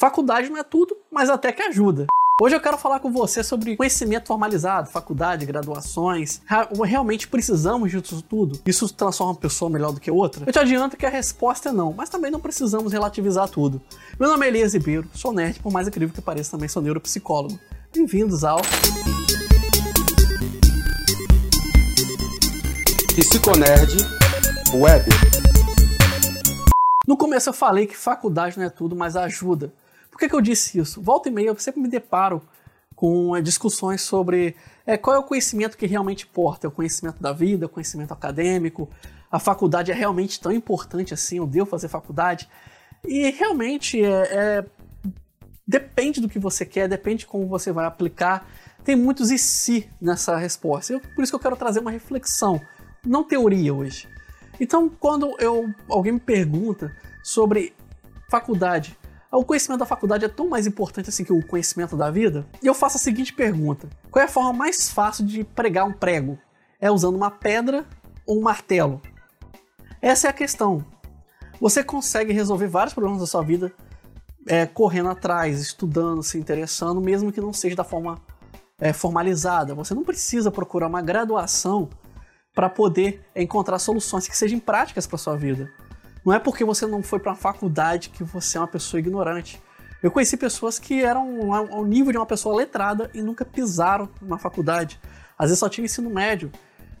Faculdade não é tudo, mas até que ajuda. Hoje eu quero falar com você sobre conhecimento formalizado, faculdade, graduações. Realmente precisamos disso tudo? Isso transforma uma pessoa melhor do que outra? Eu te adianto que a resposta é não, mas também não precisamos relativizar tudo. Meu nome é Elias Ribeiro, sou nerd, por mais incrível que pareça, também sou neuropsicólogo. Bem-vindos ao. Psiconerd Web. No começo eu falei que faculdade não é tudo, mas ajuda. Por que, que eu disse isso? Volta e meia eu sempre me deparo com é, discussões sobre é, qual é o conhecimento que realmente importa. É o conhecimento da vida, o conhecimento acadêmico. A faculdade é realmente tão importante assim? Eu devo fazer faculdade? E realmente é, é, depende do que você quer, depende de como você vai aplicar. Tem muitos e se nessa resposta. Eu, por isso que eu quero trazer uma reflexão, não teoria hoje. Então, quando eu, alguém me pergunta sobre faculdade, o conhecimento da faculdade é tão mais importante assim que o conhecimento da vida? E eu faço a seguinte pergunta: qual é a forma mais fácil de pregar um prego? É usando uma pedra ou um martelo? Essa é a questão. Você consegue resolver vários problemas da sua vida é, correndo atrás, estudando, se interessando, mesmo que não seja da forma é, formalizada. Você não precisa procurar uma graduação para poder encontrar soluções que sejam práticas para sua vida. Não é porque você não foi para a faculdade que você é uma pessoa ignorante. Eu conheci pessoas que eram ao nível de uma pessoa letrada e nunca pisaram numa faculdade. Às vezes só tinha ensino médio.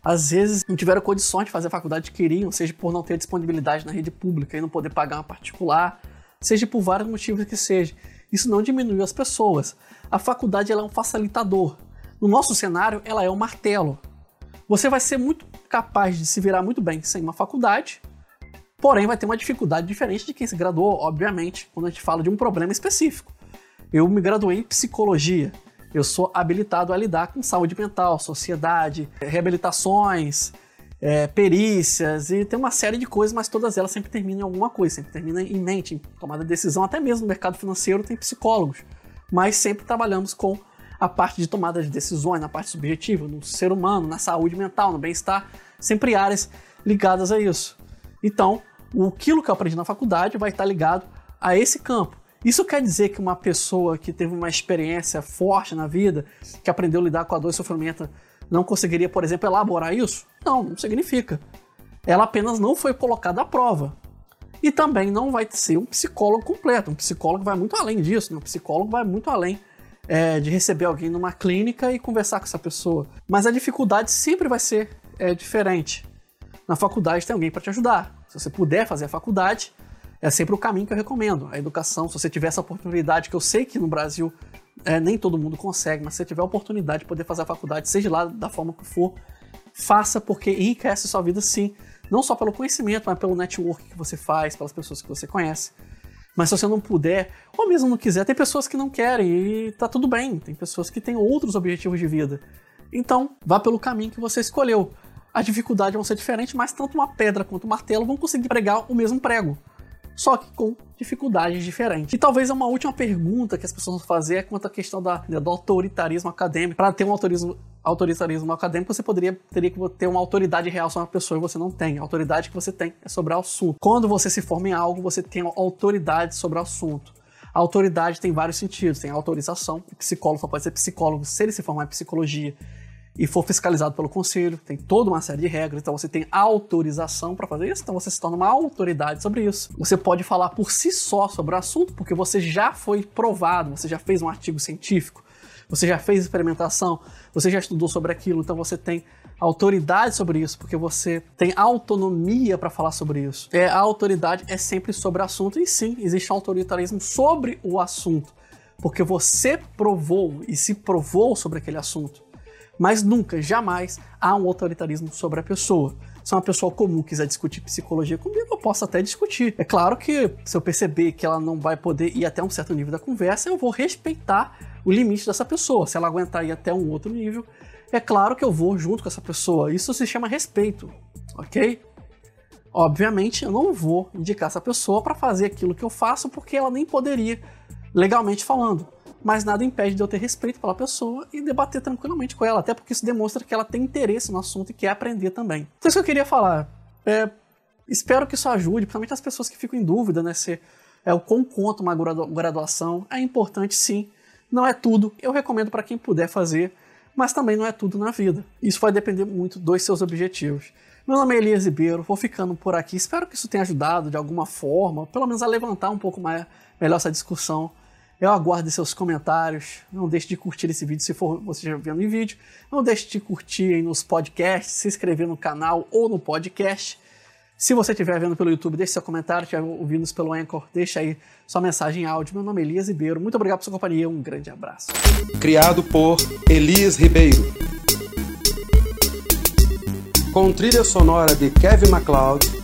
Às vezes não tiveram condições de fazer a faculdade que queriam, seja por não ter disponibilidade na rede pública e não poder pagar uma particular, seja por vários motivos que seja. Isso não diminuiu as pessoas. A faculdade é um facilitador. No nosso cenário, ela é um martelo. Você vai ser muito capaz de se virar muito bem sem uma faculdade, Porém, vai ter uma dificuldade diferente de quem se graduou, obviamente, quando a gente fala de um problema específico. Eu me graduei em psicologia. Eu sou habilitado a lidar com saúde mental, sociedade, reabilitações, é, perícias e tem uma série de coisas, mas todas elas sempre terminam em alguma coisa, sempre terminam em mente, em tomada de decisão. Até mesmo no mercado financeiro tem psicólogos, mas sempre trabalhamos com a parte de tomada de decisões, na parte subjetiva, no ser humano, na saúde mental, no bem-estar, sempre áreas ligadas a isso. Então, aquilo que eu aprendi na faculdade vai estar ligado a esse campo. Isso quer dizer que uma pessoa que teve uma experiência forte na vida, que aprendeu a lidar com a dor e sofrimento, não conseguiria, por exemplo, elaborar isso? Não, não significa. Ela apenas não foi colocada à prova. E também não vai ser um psicólogo completo. Um psicólogo vai muito além disso. Né? Um psicólogo vai muito além é, de receber alguém numa clínica e conversar com essa pessoa. Mas a dificuldade sempre vai ser é, diferente. Na faculdade tem alguém para te ajudar. Se você puder fazer a faculdade, é sempre o caminho que eu recomendo. A educação, se você tiver essa oportunidade, que eu sei que no Brasil é, nem todo mundo consegue, mas se você tiver a oportunidade de poder fazer a faculdade, seja lá da forma que for, faça porque enriquece sua vida sim. Não só pelo conhecimento, mas pelo network que você faz, pelas pessoas que você conhece. Mas se você não puder, ou mesmo não quiser, tem pessoas que não querem e tá tudo bem. Tem pessoas que têm outros objetivos de vida. Então, vá pelo caminho que você escolheu as dificuldades vão ser diferentes, mas tanto uma pedra quanto um martelo vão conseguir pregar o mesmo prego. Só que com dificuldades diferentes. E talvez uma última pergunta que as pessoas vão fazer é quanto à questão da, né, do autoritarismo acadêmico. Para ter um autoritarismo, autoritarismo acadêmico, você poderia teria que ter uma autoridade real sobre uma pessoa e você não tem. A autoridade que você tem é sobre o assunto. Quando você se forma em algo, você tem autoridade sobre o assunto. A autoridade tem vários sentidos. Tem autorização. O psicólogo só pode ser psicólogo se ele se formar em psicologia e for fiscalizado pelo conselho, tem toda uma série de regras, então você tem autorização para fazer isso, então você se torna uma autoridade sobre isso. Você pode falar por si só sobre o assunto, porque você já foi provado, você já fez um artigo científico, você já fez experimentação, você já estudou sobre aquilo, então você tem autoridade sobre isso, porque você tem autonomia para falar sobre isso. É, a autoridade é sempre sobre o assunto, e sim, existe autoritarismo sobre o assunto, porque você provou e se provou sobre aquele assunto. Mas nunca, jamais, há um autoritarismo sobre a pessoa. Se uma pessoa comum quiser discutir psicologia comigo, eu posso até discutir. É claro que se eu perceber que ela não vai poder ir até um certo nível da conversa, eu vou respeitar o limite dessa pessoa. Se ela aguentar ir até um outro nível, é claro que eu vou junto com essa pessoa. Isso se chama respeito, ok? Obviamente, eu não vou indicar essa pessoa para fazer aquilo que eu faço porque ela nem poderia, legalmente falando mas nada impede de eu ter respeito pela pessoa e debater tranquilamente com ela, até porque isso demonstra que ela tem interesse no assunto e quer aprender também. Então, isso que eu queria falar. É, espero que isso ajude, principalmente as pessoas que ficam em dúvida, né? Se é o quão conta uma graduação. É importante sim, não é tudo. Eu recomendo para quem puder fazer, mas também não é tudo na vida. Isso vai depender muito dos seus objetivos. Meu nome é Elias Ribeiro, vou ficando por aqui. Espero que isso tenha ajudado de alguma forma, pelo menos a levantar um pouco mais, melhor essa discussão. Eu aguardo seus comentários. Não deixe de curtir esse vídeo se for você já vendo em vídeo. Não deixe de curtir nos podcasts, se inscrever no canal ou no podcast. Se você estiver vendo pelo YouTube, deixe seu comentário. Se estiver ouvindo pelo Anchor, deixe aí sua mensagem em áudio. Meu nome é Elias Ribeiro. Muito obrigado por sua companhia. Um grande abraço. Criado por Elias Ribeiro. Com trilha sonora de Kevin MacLeod.